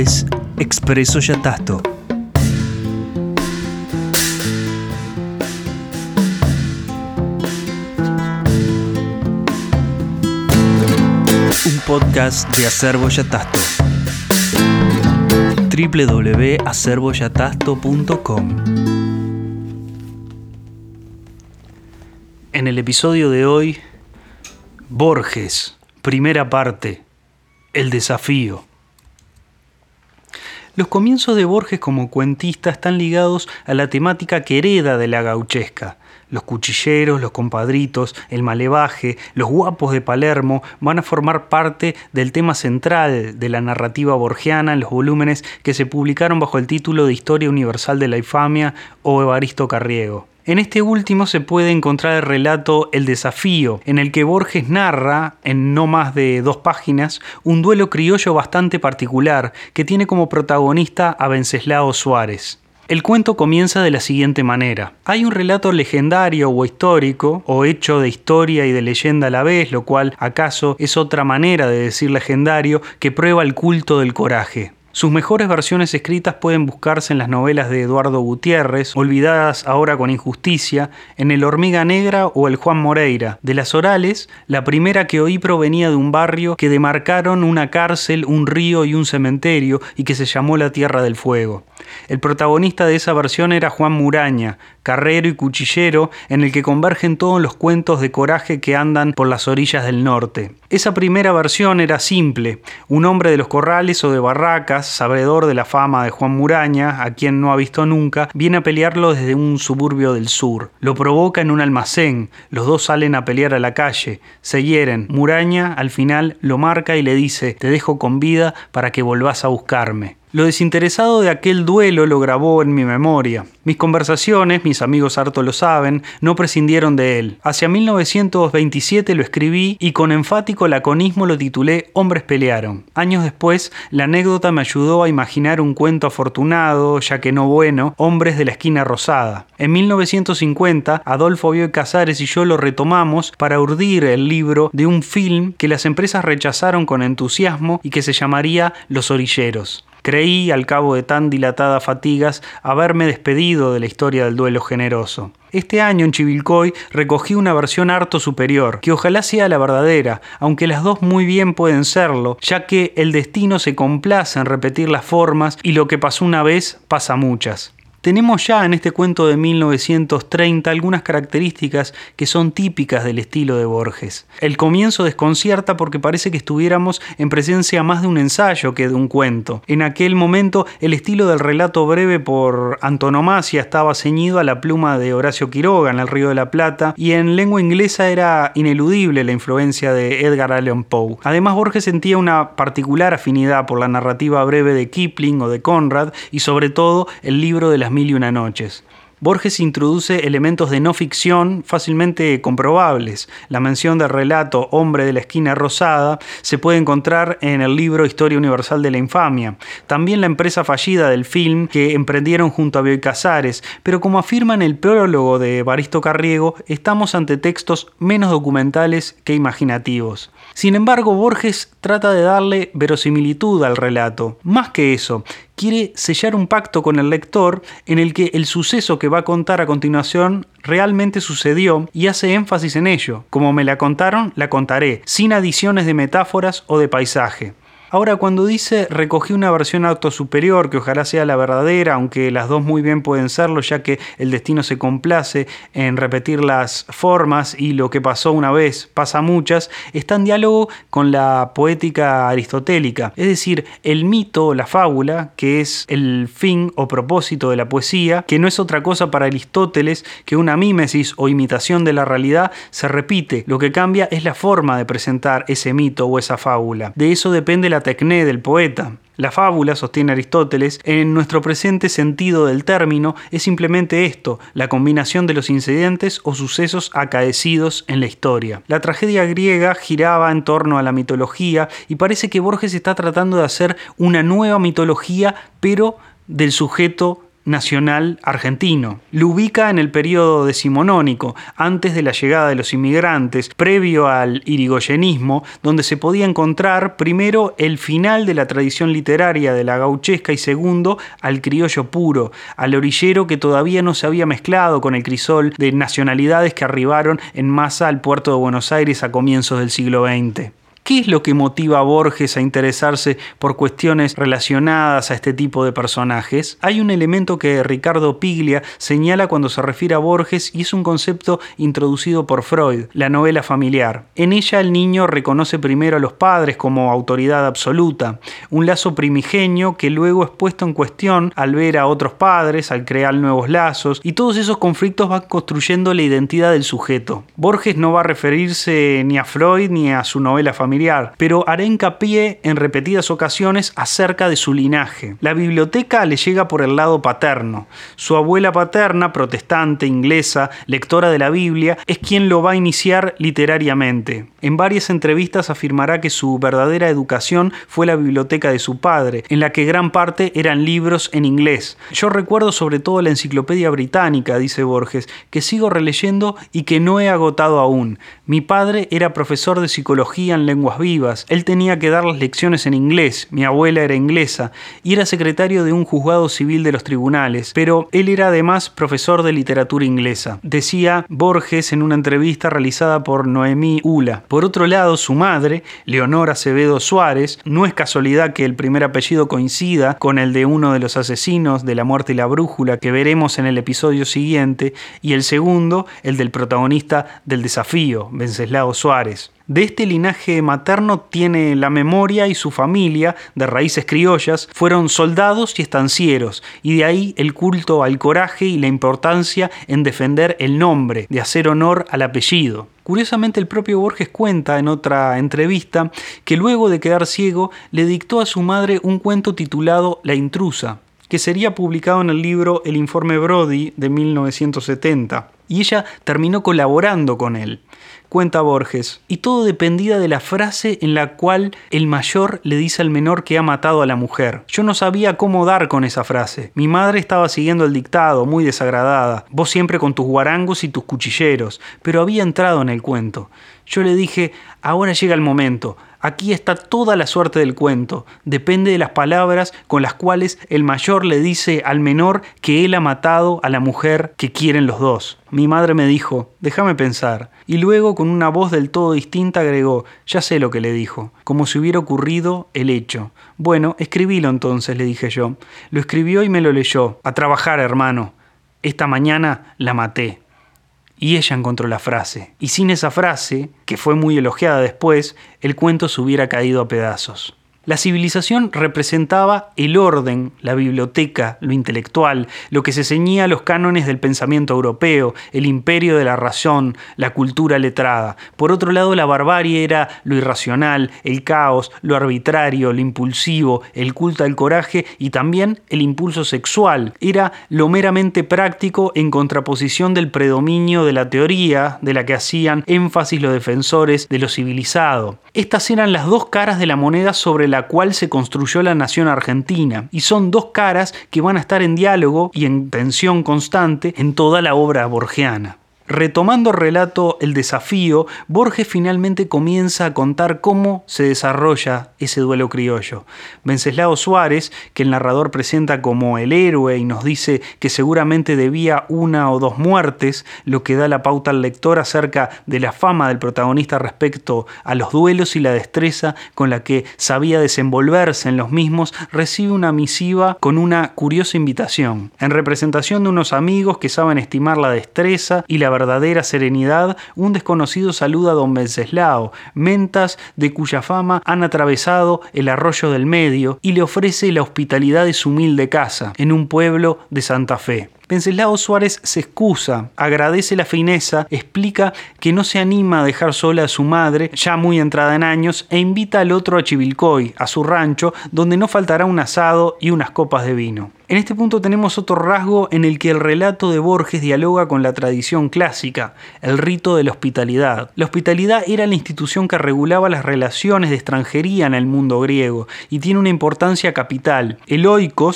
es Expreso Yatasto. Un podcast de Acervo Yatasto. www.acervoyatasto.com En el episodio de hoy, Borges, primera parte, el desafío. Los comienzos de Borges como cuentista están ligados a la temática que hereda de la gauchesca. Los cuchilleros, los compadritos, el malevaje, los guapos de Palermo van a formar parte del tema central de la narrativa borgiana en los volúmenes que se publicaron bajo el título de Historia Universal de la Infamia o Evaristo Carriego. En este último se puede encontrar el relato El desafío, en el que Borges narra, en no más de dos páginas, un duelo criollo bastante particular que tiene como protagonista a Venceslao Suárez. El cuento comienza de la siguiente manera. Hay un relato legendario o histórico, o hecho de historia y de leyenda a la vez, lo cual acaso es otra manera de decir legendario, que prueba el culto del coraje. Sus mejores versiones escritas pueden buscarse en las novelas de Eduardo Gutiérrez, olvidadas ahora con injusticia, en El Hormiga Negra o El Juan Moreira. De las orales, la primera que oí provenía de un barrio que demarcaron una cárcel, un río y un cementerio y que se llamó la Tierra del Fuego. El protagonista de esa versión era Juan Muraña, carrero y cuchillero en el que convergen todos los cuentos de coraje que andan por las orillas del norte. Esa primera versión era simple, un hombre de los corrales o de barracas, sabedor de la fama de Juan Muraña, a quien no ha visto nunca, viene a pelearlo desde un suburbio del sur. Lo provoca en un almacén, los dos salen a pelear a la calle, se hieren, Muraña al final lo marca y le dice, te dejo con vida para que volvás a buscarme. Lo desinteresado de aquel duelo lo grabó en mi memoria. Mis conversaciones, mis amigos harto lo saben, no prescindieron de él. Hacia 1927 lo escribí y con enfático laconismo lo titulé Hombres pelearon. Años después, la anécdota me ayudó a imaginar un cuento afortunado, ya que no bueno, Hombres de la esquina rosada. En 1950, Adolfo Bioy Casares y yo lo retomamos para urdir el libro de un film que las empresas rechazaron con entusiasmo y que se llamaría Los Orilleros. Creí, al cabo de tan dilatadas fatigas, haberme despedido de la historia del duelo generoso. Este año en Chivilcoy recogí una versión harto superior, que ojalá sea la verdadera, aunque las dos muy bien pueden serlo, ya que el destino se complace en repetir las formas y lo que pasó una vez pasa muchas. Tenemos ya en este cuento de 1930 algunas características que son típicas del estilo de Borges. El comienzo desconcierta porque parece que estuviéramos en presencia más de un ensayo que de un cuento. En aquel momento el estilo del relato breve por antonomasia estaba ceñido a la pluma de Horacio Quiroga en El Río de la Plata y en lengua inglesa era ineludible la influencia de Edgar Allan Poe. Además Borges sentía una particular afinidad por la narrativa breve de Kipling o de Conrad y sobre todo el libro de las mil y una noches. Borges introduce elementos de no ficción fácilmente comprobables. La mención del relato Hombre de la esquina rosada se puede encontrar en el libro Historia Universal de la Infamia. También la empresa fallida del film que emprendieron junto a Bioy Casares, pero como afirma en el prólogo de Baristo Carriego, estamos ante textos menos documentales que imaginativos. Sin embargo, Borges trata de darle verosimilitud al relato. Más que eso, quiere sellar un pacto con el lector en el que el suceso que va a contar a continuación realmente sucedió y hace énfasis en ello. Como me la contaron, la contaré, sin adiciones de metáforas o de paisaje. Ahora, cuando dice recogí una versión auto superior, que ojalá sea la verdadera, aunque las dos muy bien pueden serlo, ya que el destino se complace en repetir las formas y lo que pasó una vez pasa muchas, está en diálogo con la poética aristotélica, es decir, el mito o la fábula, que es el fin o propósito de la poesía, que no es otra cosa para Aristóteles que una mímesis o imitación de la realidad, se repite, lo que cambia es la forma de presentar ese mito o esa fábula. De eso depende la tecné del poeta. La fábula, sostiene Aristóteles, en nuestro presente sentido del término, es simplemente esto, la combinación de los incidentes o sucesos acaecidos en la historia. La tragedia griega giraba en torno a la mitología y parece que Borges está tratando de hacer una nueva mitología, pero del sujeto nacional argentino. Lo ubica en el periodo decimonónico, antes de la llegada de los inmigrantes, previo al irigoyenismo, donde se podía encontrar primero el final de la tradición literaria de la gauchesca y segundo al criollo puro, al orillero que todavía no se había mezclado con el crisol de nacionalidades que arribaron en masa al puerto de Buenos Aires a comienzos del siglo XX. ¿Qué es lo que motiva a Borges a interesarse por cuestiones relacionadas a este tipo de personajes? Hay un elemento que Ricardo Piglia señala cuando se refiere a Borges y es un concepto introducido por Freud, la novela familiar. En ella el niño reconoce primero a los padres como autoridad absoluta, un lazo primigenio que luego es puesto en cuestión al ver a otros padres, al crear nuevos lazos y todos esos conflictos van construyendo la identidad del sujeto. Borges no va a referirse ni a Freud ni a su novela familiar pero hará hincapié en repetidas ocasiones acerca de su linaje. La biblioteca le llega por el lado paterno. Su abuela paterna, protestante, inglesa, lectora de la Biblia, es quien lo va a iniciar literariamente. En varias entrevistas afirmará que su verdadera educación fue la biblioteca de su padre, en la que gran parte eran libros en inglés. Yo recuerdo sobre todo la enciclopedia británica, dice Borges, que sigo releyendo y que no he agotado aún. Mi padre era profesor de psicología en lengua vivas. Él tenía que dar las lecciones en inglés, mi abuela era inglesa, y era secretario de un juzgado civil de los tribunales, pero él era además profesor de literatura inglesa. Decía Borges en una entrevista realizada por Noemí Ula. Por otro lado, su madre, Leonora Acevedo Suárez, no es casualidad que el primer apellido coincida con el de uno de los asesinos de la muerte y la brújula que veremos en el episodio siguiente, y el segundo, el del protagonista del desafío, Venceslao Suárez. De este linaje materno tiene la memoria y su familia, de raíces criollas, fueron soldados y estancieros, y de ahí el culto al coraje y la importancia en defender el nombre, de hacer honor al apellido. Curiosamente el propio Borges cuenta en otra entrevista que luego de quedar ciego le dictó a su madre un cuento titulado La intrusa, que sería publicado en el libro El informe Brody de 1970, y ella terminó colaborando con él cuenta Borges, y todo dependía de la frase en la cual el mayor le dice al menor que ha matado a la mujer. Yo no sabía cómo dar con esa frase. Mi madre estaba siguiendo el dictado, muy desagradada, vos siempre con tus guarangos y tus cuchilleros, pero había entrado en el cuento. Yo le dije, ahora llega el momento, Aquí está toda la suerte del cuento. Depende de las palabras con las cuales el mayor le dice al menor que él ha matado a la mujer que quieren los dos. Mi madre me dijo, déjame pensar. Y luego con una voz del todo distinta agregó, ya sé lo que le dijo, como si hubiera ocurrido el hecho. Bueno, escribílo entonces, le dije yo. Lo escribió y me lo leyó. A trabajar, hermano. Esta mañana la maté y ella encontró la frase. Y sin esa frase, que fue muy elogiada después, el cuento se hubiera caído a pedazos. La civilización representaba el orden, la biblioteca, lo intelectual, lo que se ceñía a los cánones del pensamiento europeo, el imperio de la razón, la cultura letrada. Por otro lado, la barbarie era lo irracional, el caos, lo arbitrario, lo impulsivo, el culto al coraje y también el impulso sexual. Era lo meramente práctico en contraposición del predominio de la teoría, de la que hacían énfasis los defensores de lo civilizado. Estas eran las dos caras de la moneda sobre la cual se construyó la nación argentina. Y son dos caras que van a estar en diálogo y en tensión constante en toda la obra borgiana. Retomando el relato El desafío, Borges finalmente comienza a contar cómo se desarrolla ese duelo criollo. Venceslao Suárez, que el narrador presenta como el héroe y nos dice que seguramente debía una o dos muertes, lo que da la pauta al lector acerca de la fama del protagonista respecto a los duelos y la destreza con la que sabía desenvolverse en los mismos, recibe una misiva con una curiosa invitación, en representación de unos amigos que saben estimar la destreza y la verdadera serenidad, un desconocido saluda a don Venceslao, mentas de cuya fama han atravesado el arroyo del medio, y le ofrece la hospitalidad de su humilde casa, en un pueblo de Santa Fe. Venceslao Suárez se excusa, agradece la fineza, explica que no se anima a dejar sola a su madre, ya muy entrada en años, e invita al otro a Chivilcoy, a su rancho, donde no faltará un asado y unas copas de vino. En este punto tenemos otro rasgo en el que el relato de Borges dialoga con la tradición clásica, el rito de la hospitalidad. La hospitalidad era la institución que regulaba las relaciones de extranjería en el mundo griego y tiene una importancia capital. El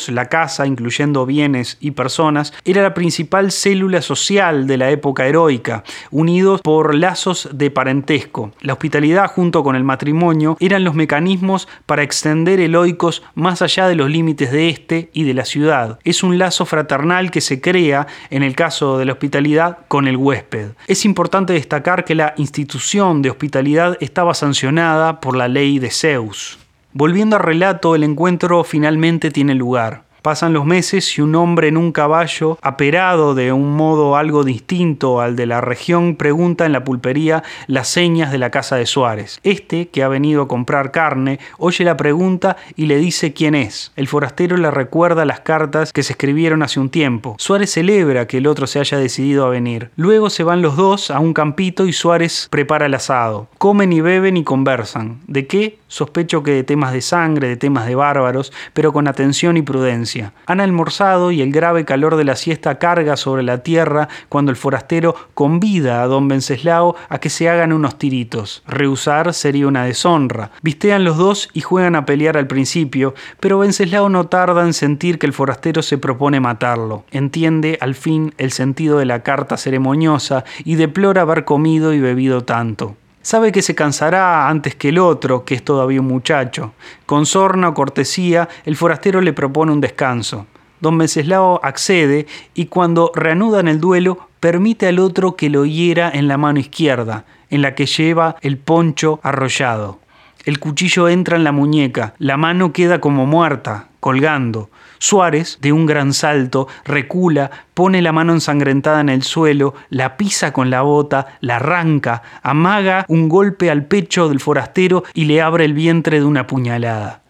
la casa, incluyendo bienes y personas, era la principal célula social de la época heroica, unidos por lazos de parentesco. La hospitalidad junto con el matrimonio eran los mecanismos para extender el más allá de los límites de este y de la ciudad es un lazo fraternal que se crea, en el caso de la hospitalidad, con el huésped. Es importante destacar que la institución de hospitalidad estaba sancionada por la ley de Zeus. Volviendo al relato, el encuentro finalmente tiene lugar. Pasan los meses y un hombre en un caballo, aperado de un modo algo distinto al de la región, pregunta en la pulpería las señas de la casa de Suárez. Este, que ha venido a comprar carne, oye la pregunta y le dice quién es. El forastero le recuerda las cartas que se escribieron hace un tiempo. Suárez celebra que el otro se haya decidido a venir. Luego se van los dos a un campito y Suárez prepara el asado. Comen y beben y conversan. ¿De qué? Sospecho que de temas de sangre, de temas de bárbaros, pero con atención y prudencia. Han almorzado y el grave calor de la siesta carga sobre la tierra cuando el forastero convida a don Venceslao a que se hagan unos tiritos. Rehusar sería una deshonra. Vistean los dos y juegan a pelear al principio, pero Venceslao no tarda en sentir que el forastero se propone matarlo. Entiende al fin el sentido de la carta ceremoniosa y deplora haber comido y bebido tanto. Sabe que se cansará antes que el otro, que es todavía un muchacho. Con sorna o cortesía, el forastero le propone un descanso. Don Menceslao accede y cuando reanudan el duelo, permite al otro que lo hiera en la mano izquierda, en la que lleva el poncho arrollado. El cuchillo entra en la muñeca, la mano queda como muerta, colgando. Suárez, de un gran salto, recula, pone la mano ensangrentada en el suelo, la pisa con la bota, la arranca, amaga un golpe al pecho del forastero y le abre el vientre de una puñalada.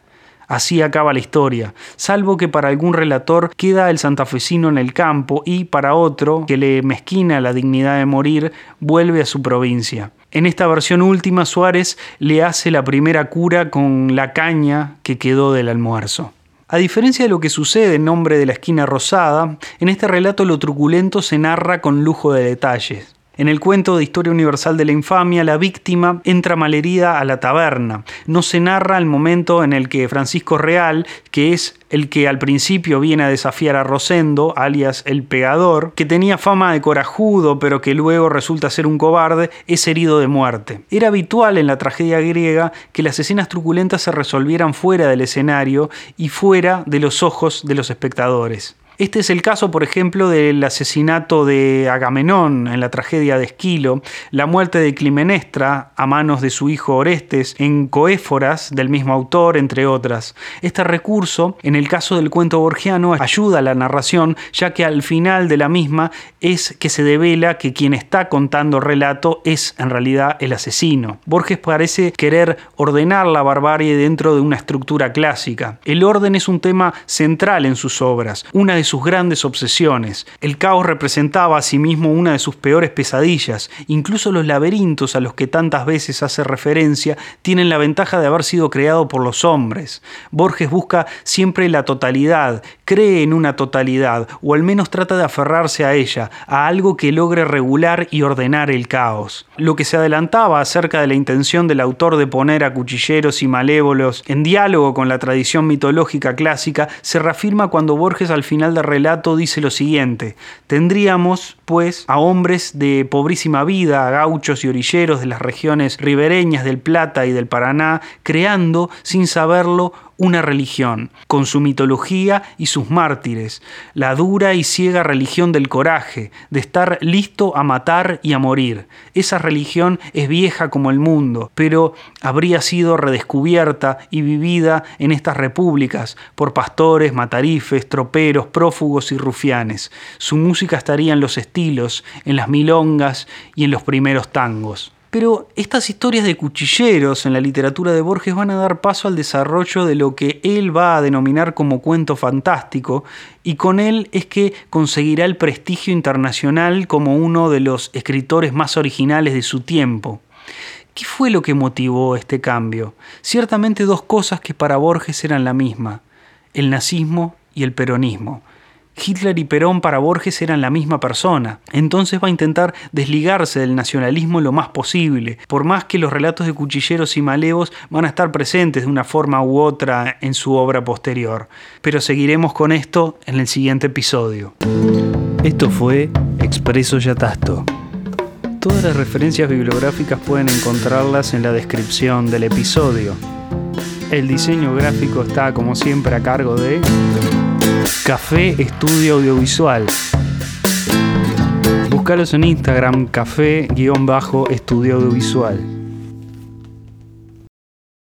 Así acaba la historia, salvo que para algún relator queda el santafesino en el campo y para otro, que le mezquina la dignidad de morir, vuelve a su provincia. En esta versión última, Suárez le hace la primera cura con la caña que quedó del almuerzo. A diferencia de lo que sucede en nombre de la esquina rosada, en este relato lo truculento se narra con lujo de detalles. En el cuento de Historia Universal de la Infamia, la víctima entra malherida a la taberna. No se narra el momento en el que Francisco Real, que es el que al principio viene a desafiar a Rosendo, alias el pegador, que tenía fama de corajudo pero que luego resulta ser un cobarde, es herido de muerte. Era habitual en la tragedia griega que las escenas truculentas se resolvieran fuera del escenario y fuera de los ojos de los espectadores. Este es el caso, por ejemplo, del asesinato de Agamenón en la tragedia de Esquilo, la muerte de Climenestra a manos de su hijo Orestes en Coéforas del mismo autor, entre otras. Este recurso, en el caso del cuento borgiano, ayuda a la narración, ya que al final de la misma es que se devela que quien está contando el relato es en realidad el asesino. Borges parece querer ordenar la barbarie dentro de una estructura clásica. El orden es un tema central en sus obras, una sus grandes obsesiones. El caos representaba asimismo una de sus peores pesadillas. Incluso los laberintos a los que tantas veces hace referencia tienen la ventaja de haber sido creados por los hombres. Borges busca siempre la totalidad, cree en una totalidad, o al menos trata de aferrarse a ella, a algo que logre regular y ordenar el caos. Lo que se adelantaba acerca de la intención del autor de poner a cuchilleros y malévolos en diálogo con la tradición mitológica clásica se reafirma cuando Borges al final del relato dice lo siguiente, tendríamos, pues, a hombres de pobrísima vida, a gauchos y orilleros de las regiones ribereñas del Plata y del Paraná, creando, sin saberlo, una religión, con su mitología y sus mártires, la dura y ciega religión del coraje, de estar listo a matar y a morir. Esa religión es vieja como el mundo, pero habría sido redescubierta y vivida en estas repúblicas por pastores, matarifes, troperos, prófugos y rufianes. Su música estaría en los estilos, en las milongas y en los primeros tangos. Pero estas historias de cuchilleros en la literatura de Borges van a dar paso al desarrollo de lo que él va a denominar como cuento fantástico, y con él es que conseguirá el prestigio internacional como uno de los escritores más originales de su tiempo. ¿Qué fue lo que motivó este cambio? Ciertamente dos cosas que para Borges eran la misma, el nazismo y el peronismo. Hitler y Perón para Borges eran la misma persona. Entonces va a intentar desligarse del nacionalismo lo más posible, por más que los relatos de cuchilleros y malevos van a estar presentes de una forma u otra en su obra posterior. Pero seguiremos con esto en el siguiente episodio. Esto fue Expreso Yatasto. Todas las referencias bibliográficas pueden encontrarlas en la descripción del episodio. El diseño gráfico está como siempre a cargo de Café Estudio Audiovisual. Búscalos en Instagram, café-estudio audiovisual.